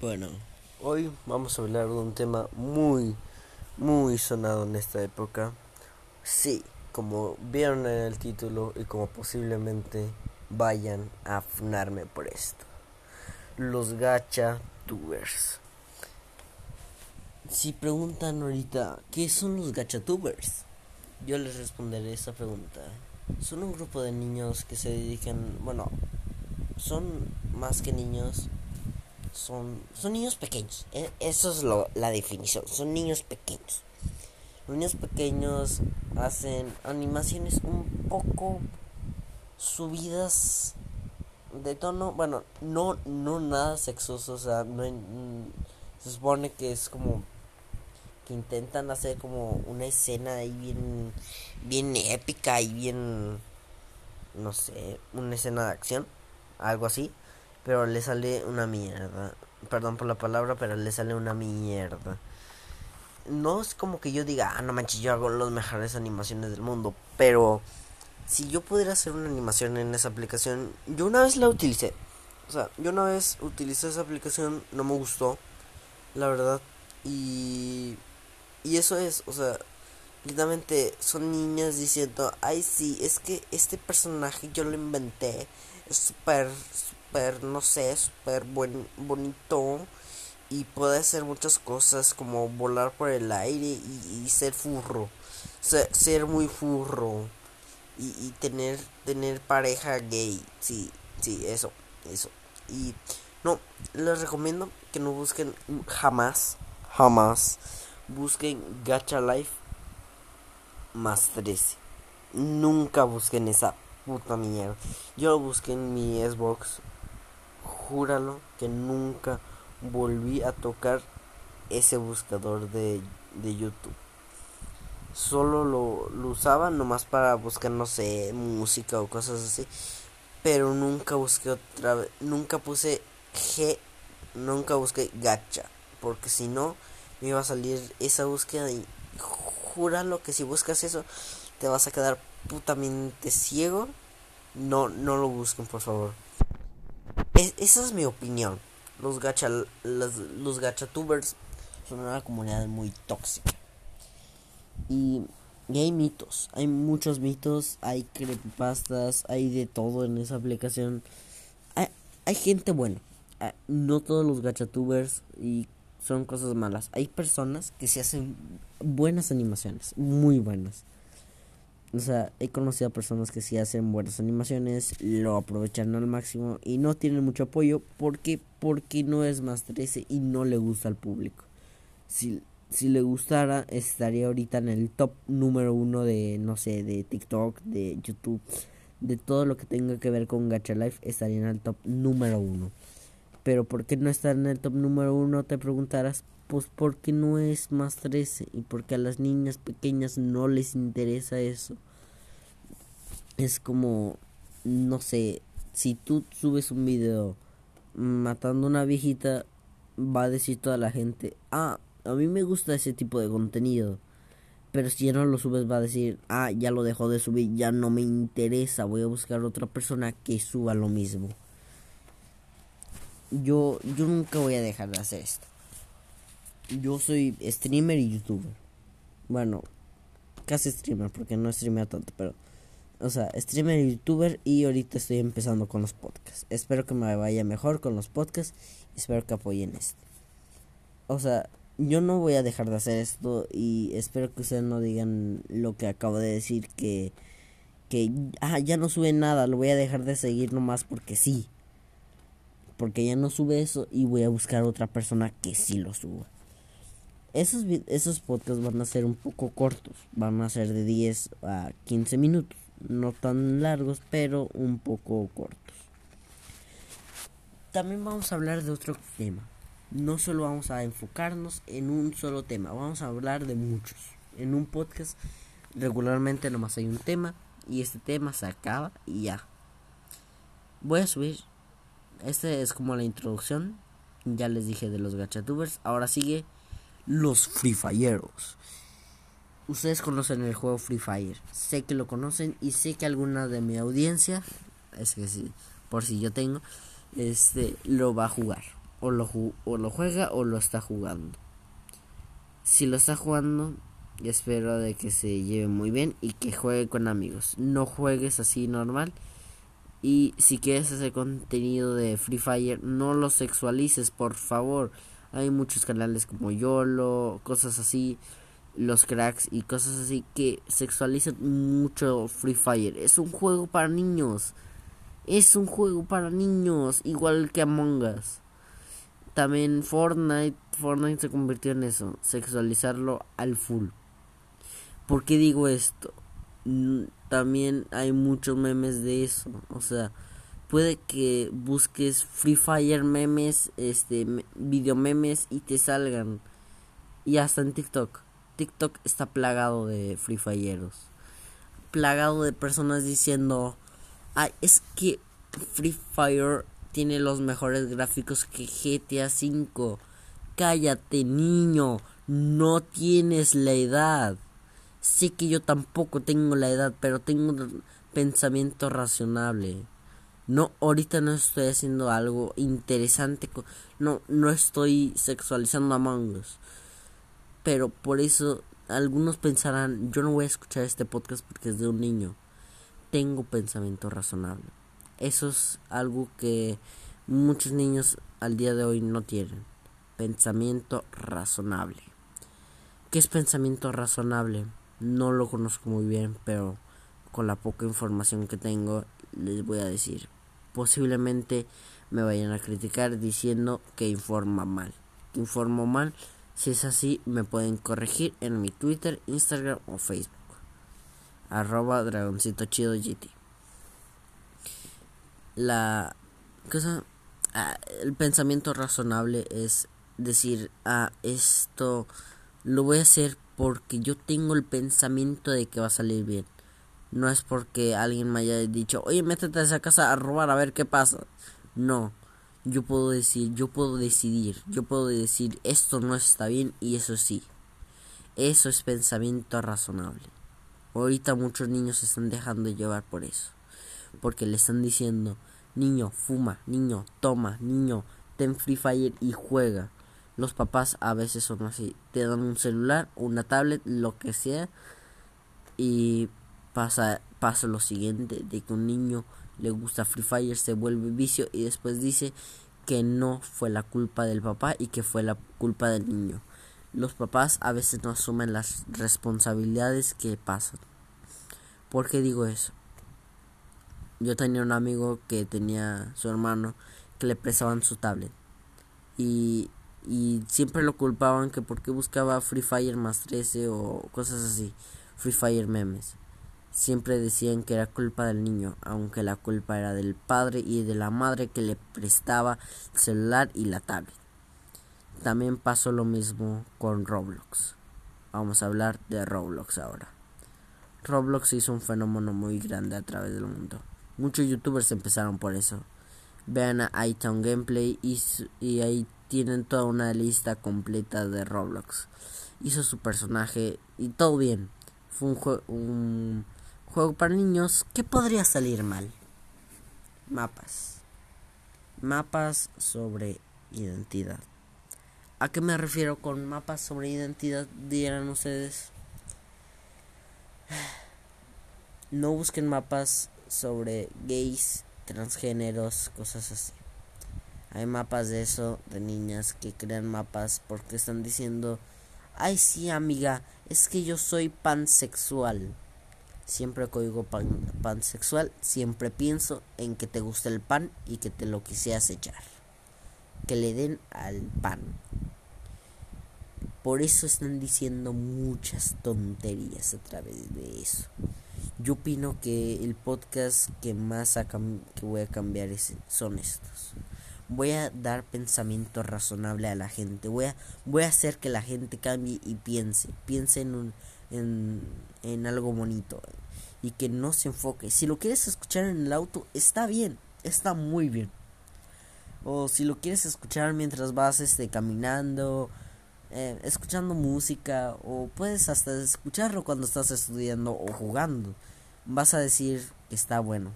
Bueno, hoy vamos a hablar de un tema muy, muy sonado en esta época. Sí, como vieron en el título y como posiblemente vayan a funarme por esto. Los gacha tubers. Si preguntan ahorita, ¿qué son los gachatubers? Yo les responderé esa pregunta. Son un grupo de niños que se dedican, bueno, son más que niños, son, son niños pequeños. E, eso es lo, la definición. Son niños pequeños. Niños pequeños hacen animaciones un poco subidas de tono. Bueno, no, no nada sexoso. O sea, se supone que es como que intentan hacer como una escena ahí bien, bien épica y bien, no sé, una escena de acción, algo así pero le sale una mierda. Perdón por la palabra, pero le sale una mierda. No es como que yo diga, ah, no manches, yo hago las mejores animaciones del mundo, pero si yo pudiera hacer una animación en esa aplicación, yo una vez la utilicé. O sea, yo una vez utilicé esa aplicación, no me gustó, la verdad. Y, y eso es, o sea, literalmente son niñas diciendo, ay sí, es que este personaje yo lo inventé, es súper, súper, no sé, súper buen, bonito y puede hacer muchas cosas como volar por el aire y, ser furro, ser, muy furro y, y, tener, tener pareja gay, sí, sí, eso, eso. Y no, les recomiendo que no busquen jamás, jamás, busquen Gacha Life más 13. Nunca busquen esa puta mierda. Yo lo busqué en mi Xbox. Júralo que nunca volví a tocar ese buscador de, de YouTube. Solo lo, lo usaba nomás para buscar, no sé, música o cosas así. Pero nunca busqué otra vez. Nunca puse G. Nunca busqué gacha. Porque si no, me iba a salir esa búsqueda y júralo que si buscas eso, te vas a quedar putamente ciego, no, no lo busquen, por favor. Esa es mi opinión. Los gacha, los, los gachatubers son una comunidad muy tóxica. Y, hay mitos, hay muchos mitos, hay creepypastas, hay de todo en esa aplicación. Hay, hay gente buena. Ah, no todos los gachatubers y son cosas malas. Hay personas que se hacen buenas animaciones, muy buenas. O sea, he conocido a personas que sí hacen buenas animaciones, lo aprovechan al máximo y no tienen mucho apoyo porque porque no es más 13 y no le gusta al público. Si, si le gustara, estaría ahorita en el top número uno de, no sé, de TikTok, de YouTube, de todo lo que tenga que ver con Gacha Life, estaría en el top número uno. Pero ¿por qué no está en el top número uno? Te preguntarás. Pues porque no es más 13 y porque a las niñas pequeñas no les interesa eso. Es como, no sé, si tú subes un video matando a una viejita, va a decir toda la gente, ah, a mí me gusta ese tipo de contenido. Pero si ya no lo subes va a decir, ah, ya lo dejó de subir, ya no me interesa, voy a buscar otra persona que suba lo mismo. Yo, yo nunca voy a dejar de hacer esto yo soy streamer y youtuber. Bueno, casi streamer porque no streameo tanto, pero o sea, streamer y youtuber y ahorita estoy empezando con los podcasts. Espero que me vaya mejor con los podcasts espero que apoyen esto. O sea, yo no voy a dejar de hacer esto y espero que ustedes no digan lo que acabo de decir que que ah, ya no sube nada, lo voy a dejar de seguir nomás porque sí. Porque ya no sube eso y voy a buscar otra persona que sí lo suba. Esos, esos podcasts van a ser un poco cortos, van a ser de 10 a 15 minutos, no tan largos, pero un poco cortos. También vamos a hablar de otro tema. No solo vamos a enfocarnos en un solo tema, vamos a hablar de muchos. En un podcast regularmente nomás hay un tema y este tema se acaba y ya. Voy a subir. Este es como la introducción. Ya les dije de los gachatubers. Ahora sigue los Free Fireros. Ustedes conocen el juego Free Fire. Sé que lo conocen y sé que alguna de mi audiencia, es que sí, por si yo tengo, este lo va a jugar. o lo, o lo juega o lo está jugando. Si lo está jugando, espero de que se lleve muy bien y que juegue con amigos. No juegues así normal. Y si quieres hacer contenido de Free Fire, no lo sexualices, por favor. Hay muchos canales como YOLO, cosas así, los cracks y cosas así que sexualizan mucho Free Fire. Es un juego para niños. Es un juego para niños, igual que Among Us. También Fortnite, Fortnite se convirtió en eso, sexualizarlo al full. ¿Por qué digo esto? También hay muchos memes de eso, o sea, puede que busques Free Fire memes, este, video memes y te salgan. Y hasta en TikTok. TikTok está plagado de Free Fireros. Plagado de personas diciendo, ay, es que Free Fire tiene los mejores gráficos que GTA V. Cállate, niño, no tienes la edad. Sé que yo tampoco tengo la edad, pero tengo un pensamiento razonable. No, ahorita no estoy haciendo algo interesante. No, no estoy sexualizando a mangos. Pero por eso algunos pensarán, yo no voy a escuchar este podcast porque es de un niño. Tengo pensamiento razonable. Eso es algo que muchos niños al día de hoy no tienen. Pensamiento razonable. ¿Qué es pensamiento razonable? No lo conozco muy bien, pero con la poca información que tengo les voy a decir posiblemente me vayan a criticar diciendo que informa mal. Informo mal. Si es así, me pueden corregir en mi Twitter, Instagram o Facebook. Arroba dragoncito chido GT. La cosa, ah, el pensamiento razonable es decir, ah, esto lo voy a hacer porque yo tengo el pensamiento de que va a salir bien. No es porque alguien me haya dicho, oye, métete a esa casa a robar a ver qué pasa. No, yo puedo decir, yo puedo decidir, yo puedo decir, esto no está bien y eso sí. Eso es pensamiento razonable. Ahorita muchos niños se están dejando llevar por eso. Porque le están diciendo, niño, fuma, niño, toma, niño, ten Free Fire y juega. Los papás a veces son así, te dan un celular, una tablet, lo que sea, y pasa, pasa lo siguiente, de que un niño le gusta Free Fire, se vuelve vicio y después dice que no fue la culpa del papá y que fue la culpa del niño. Los papás a veces no asumen las responsabilidades que pasan. ¿Por qué digo eso? Yo tenía un amigo que tenía su hermano que le prestaban su tablet y, y siempre lo culpaban que porque buscaba Free Fire más 13 o cosas así, Free Fire memes siempre decían que era culpa del niño, aunque la culpa era del padre y de la madre que le prestaba el celular y la tablet. También pasó lo mismo con Roblox. Vamos a hablar de Roblox ahora. Roblox hizo un fenómeno muy grande a través del mundo. Muchos youtubers empezaron por eso. Vean a iTown Gameplay y, y ahí tienen toda una lista completa de Roblox. Hizo su personaje y todo bien. Fue un, un Juego para niños, ¿qué podría salir mal? Mapas. Mapas sobre identidad. ¿A qué me refiero con mapas sobre identidad? Dirán ustedes. No busquen mapas sobre gays, transgéneros, cosas así. Hay mapas de eso, de niñas que crean mapas porque están diciendo, ay sí amiga, es que yo soy pansexual. Siempre que oigo pan, pansexual, siempre pienso en que te gusta el pan y que te lo quisieras echar. Que le den al pan. Por eso están diciendo muchas tonterías a través de eso. Yo opino que el podcast que más que voy a cambiar son estos. Voy a dar pensamiento razonable a la gente. Voy a, voy a hacer que la gente cambie y piense. Piense en un, en, en algo bonito y que no se enfoque. Si lo quieres escuchar en el auto, está bien, está muy bien. O si lo quieres escuchar mientras vas este, caminando, eh, escuchando música, o puedes hasta escucharlo cuando estás estudiando o jugando, vas a decir que está bueno.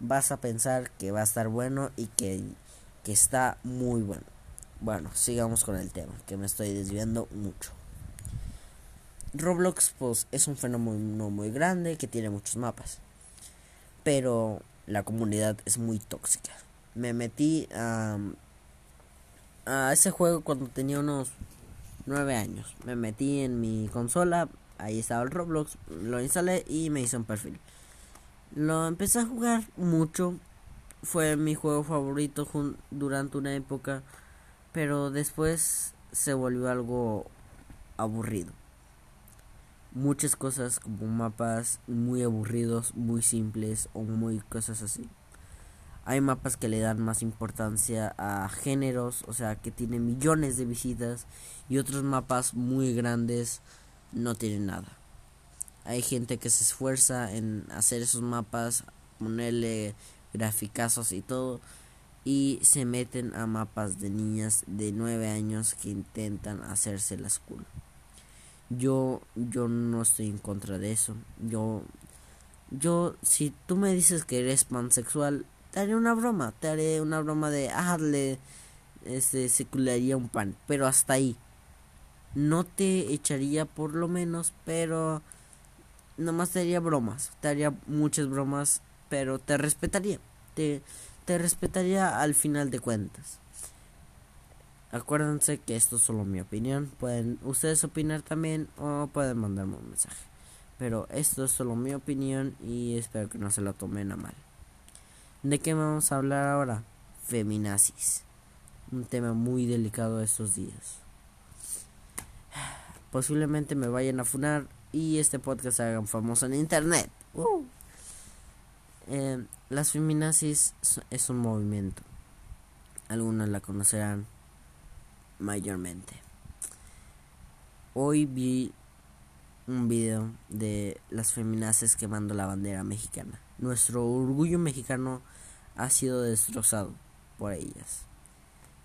Vas a pensar que va a estar bueno y que, que está muy bueno. Bueno, sigamos con el tema, que me estoy desviando mucho. Roblox pues es un fenómeno muy grande que tiene muchos mapas. Pero la comunidad es muy tóxica. Me metí a, a ese juego cuando tenía unos 9 años. Me metí en mi consola, ahí estaba el Roblox, lo instalé y me hice un perfil. Lo empecé a jugar mucho. Fue mi juego favorito durante una época. Pero después se volvió algo aburrido. Muchas cosas como mapas muy aburridos, muy simples o muy cosas así. Hay mapas que le dan más importancia a géneros, o sea, que tienen millones de visitas. Y otros mapas muy grandes no tienen nada. Hay gente que se esfuerza en hacer esos mapas, ponerle graficazos y todo. Y se meten a mapas de niñas de 9 años que intentan hacerse las cool. Yo, yo no estoy en contra de eso. Yo, yo, si tú me dices que eres pansexual, te haré una broma. Te haré una broma de, ah, le, este, secularía un pan. Pero hasta ahí. No te echaría por lo menos, pero nomás te haría bromas, te haría muchas bromas, pero te respetaría, te, te respetaría al final de cuentas. Acuérdense que esto es solo mi opinión, pueden ustedes opinar también o pueden mandarme un mensaje. Pero esto es solo mi opinión y espero que no se lo tomen a mal. ¿De qué vamos a hablar ahora? Feminazis. Un tema muy delicado estos días. Posiblemente me vayan a funar y este podcast se haga famoso en internet. Uh. Eh, las feminazis es un movimiento. Algunos la conocerán mayormente. Hoy vi un video de las feminazis quemando la bandera mexicana. Nuestro orgullo mexicano ha sido destrozado por ellas,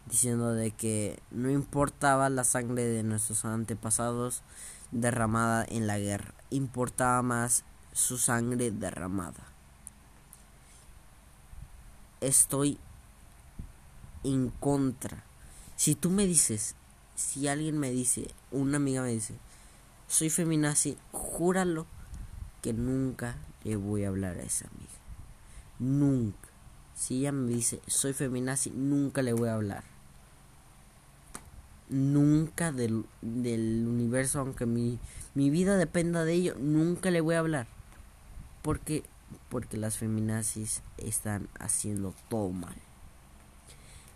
diciendo de que no importaba la sangre de nuestros antepasados, derramada en la guerra. Importaba más su sangre derramada. Estoy en contra. Si tú me dices, si alguien me dice, una amiga me dice, soy feminazi, júralo que nunca le voy a hablar a esa amiga. Nunca. Si ella me dice, soy feminazi, nunca le voy a hablar nunca del, del universo, aunque mi, mi vida dependa de ello, nunca le voy a hablar. Porque, porque las feminazis están haciendo todo mal.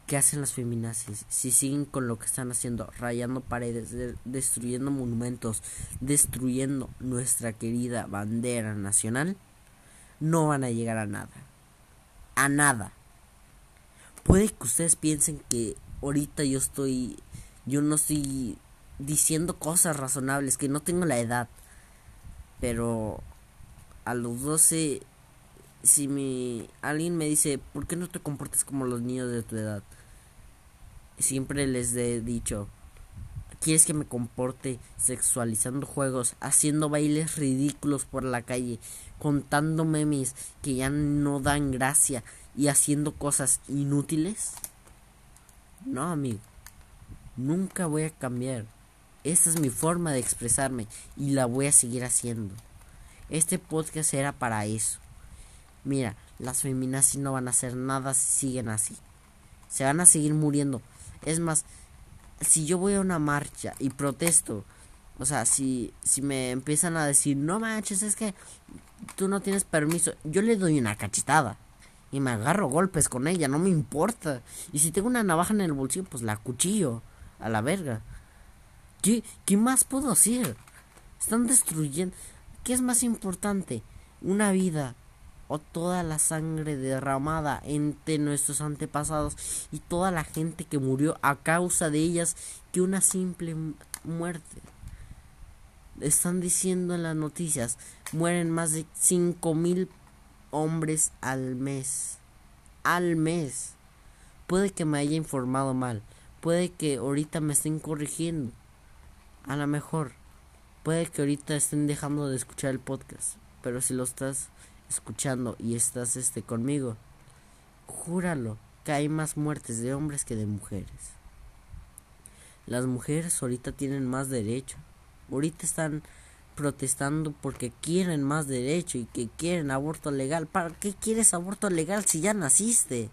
¿Qué hacen las feminazis? Si siguen con lo que están haciendo, rayando paredes, destruyendo monumentos, destruyendo nuestra querida bandera nacional, no van a llegar a nada. A nada. Puede que ustedes piensen que ahorita yo estoy yo no estoy diciendo cosas razonables, que no tengo la edad. Pero a los 12, si mi, alguien me dice, ¿por qué no te comportas como los niños de tu edad? Siempre les he dicho, ¿quieres que me comporte sexualizando juegos, haciendo bailes ridículos por la calle, contando memes que ya no dan gracia y haciendo cosas inútiles? No, amigo. Nunca voy a cambiar. Esta es mi forma de expresarme y la voy a seguir haciendo. Este podcast era para eso. Mira, las feminazis no van a hacer nada si siguen así. Se van a seguir muriendo. Es más, si yo voy a una marcha y protesto, o sea, si, si me empiezan a decir, no manches, es que tú no tienes permiso, yo le doy una cachetada y me agarro golpes con ella, no me importa. Y si tengo una navaja en el bolsillo, pues la cuchillo a la verga. ¿Qué, ¿Qué más puedo hacer? Están destruyendo. ¿Qué es más importante? ¿Una vida o toda la sangre derramada entre nuestros antepasados y toda la gente que murió a causa de ellas que una simple muerte? Están diciendo en las noticias, mueren más de cinco mil hombres al mes. Al mes. Puede que me haya informado mal, puede que ahorita me estén corrigiendo. A lo mejor. Puede que ahorita estén dejando de escuchar el podcast. Pero si lo estás escuchando y estás este conmigo, júralo que hay más muertes de hombres que de mujeres. Las mujeres ahorita tienen más derecho. Ahorita están protestando porque quieren más derecho y que quieren aborto legal. ¿Para qué quieres aborto legal si ya naciste?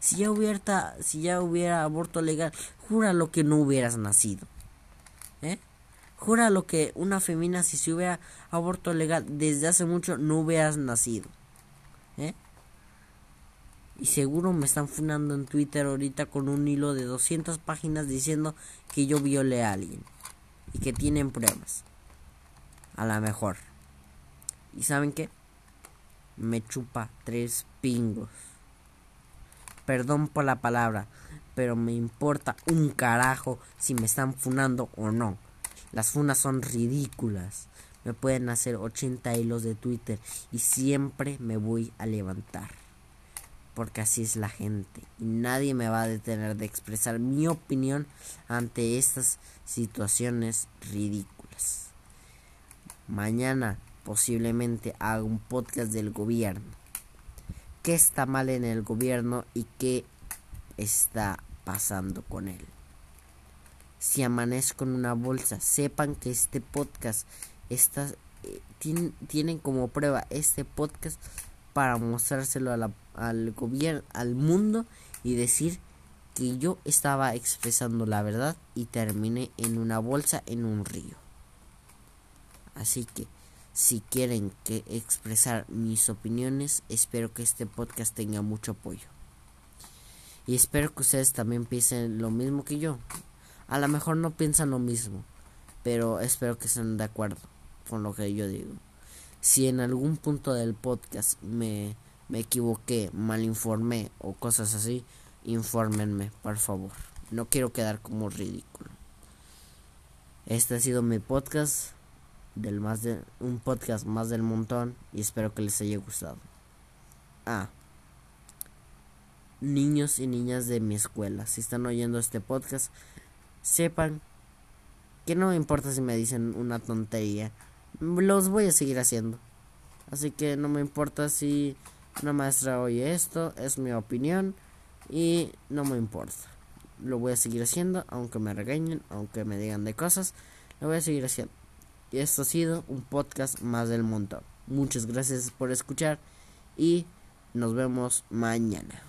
Si ya hubiera, si ya hubiera aborto legal, jura lo que no hubieras nacido. ¿Eh? Jura lo que una femina si se hubiera aborto legal desde hace mucho no hubieras nacido. ¿Eh? Y seguro me están funando en Twitter ahorita con un hilo de 200 páginas diciendo que yo violé a alguien. Y que tienen pruebas. A la mejor. ¿Y saben qué? Me chupa tres pingos. Perdón por la palabra, pero me importa un carajo si me están funando o no. Las funas son ridículas. Me pueden hacer 80 hilos de Twitter y siempre me voy a levantar. Porque así es la gente. Y nadie me va a detener de expresar mi opinión ante estas situaciones ridículas. Mañana posiblemente haga un podcast del gobierno qué está mal en el gobierno y qué está pasando con él. Si amanezco en una bolsa, sepan que este podcast está, eh, tienen como prueba este podcast para mostrárselo al gobierno, al mundo y decir que yo estaba expresando la verdad y terminé en una bolsa en un río. Así que si quieren que expresar mis opiniones, espero que este podcast tenga mucho apoyo. Y espero que ustedes también piensen lo mismo que yo. A lo mejor no piensan lo mismo, pero espero que estén de acuerdo con lo que yo digo. Si en algún punto del podcast me, me equivoqué, mal informé o cosas así, infórmenme, por favor. No quiero quedar como ridículo. Este ha sido mi podcast del más de un podcast más del montón y espero que les haya gustado. Ah, niños y niñas de mi escuela, si están oyendo este podcast, sepan que no me importa si me dicen una tontería, los voy a seguir haciendo. Así que no me importa si una maestra oye esto, es mi opinión y no me importa. Lo voy a seguir haciendo, aunque me regañen, aunque me digan de cosas, lo voy a seguir haciendo. Y esto ha sido un podcast más del montón. Muchas gracias por escuchar y nos vemos mañana.